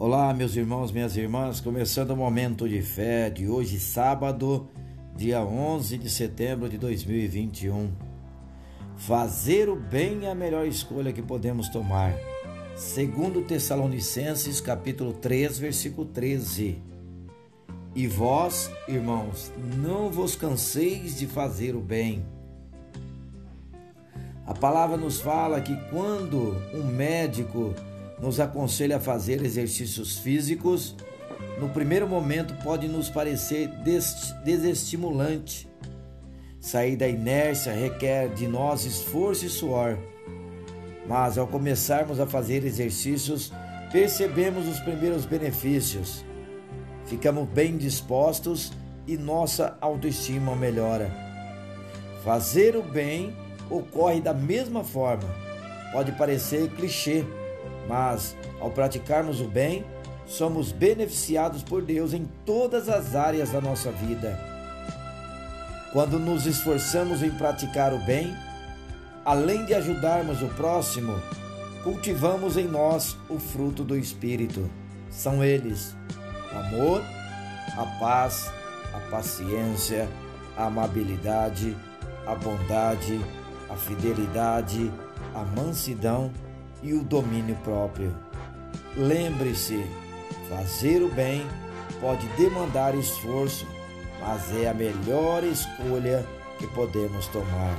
Olá, meus irmãos, minhas irmãs, começando o momento de fé de hoje, sábado, dia 11 de setembro de 2021. Fazer o bem é a melhor escolha que podemos tomar. Segundo Tessalonicenses, capítulo 3, versículo 13. E vós, irmãos, não vos canseis de fazer o bem. A palavra nos fala que quando um médico nos aconselha a fazer exercícios físicos, no primeiro momento pode nos parecer desestimulante. Sair da inércia requer de nós esforço e suor. Mas ao começarmos a fazer exercícios, percebemos os primeiros benefícios. Ficamos bem dispostos e nossa autoestima melhora. Fazer o bem ocorre da mesma forma. Pode parecer clichê, mas ao praticarmos o bem, somos beneficiados por Deus em todas as áreas da nossa vida. Quando nos esforçamos em praticar o bem, além de ajudarmos o próximo, cultivamos em nós o fruto do Espírito. São eles: o amor, a paz, a paciência, a amabilidade, a bondade, a fidelidade, a mansidão e o domínio próprio. Lembre-se, fazer o bem pode demandar esforço, mas é a melhor escolha que podemos tomar.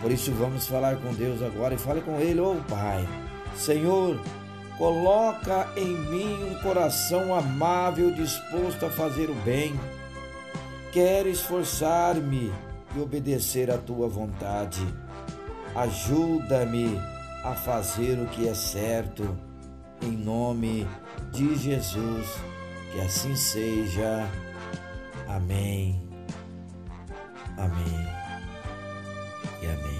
Por isso vamos falar com Deus agora e fale com Ele, oh Pai, Senhor, coloca em mim um coração amável disposto a fazer o bem. Quero esforçar-me e obedecer à tua vontade. Ajuda-me a fazer o que é certo, em nome de Jesus, que assim seja. Amém. Amém. E amém.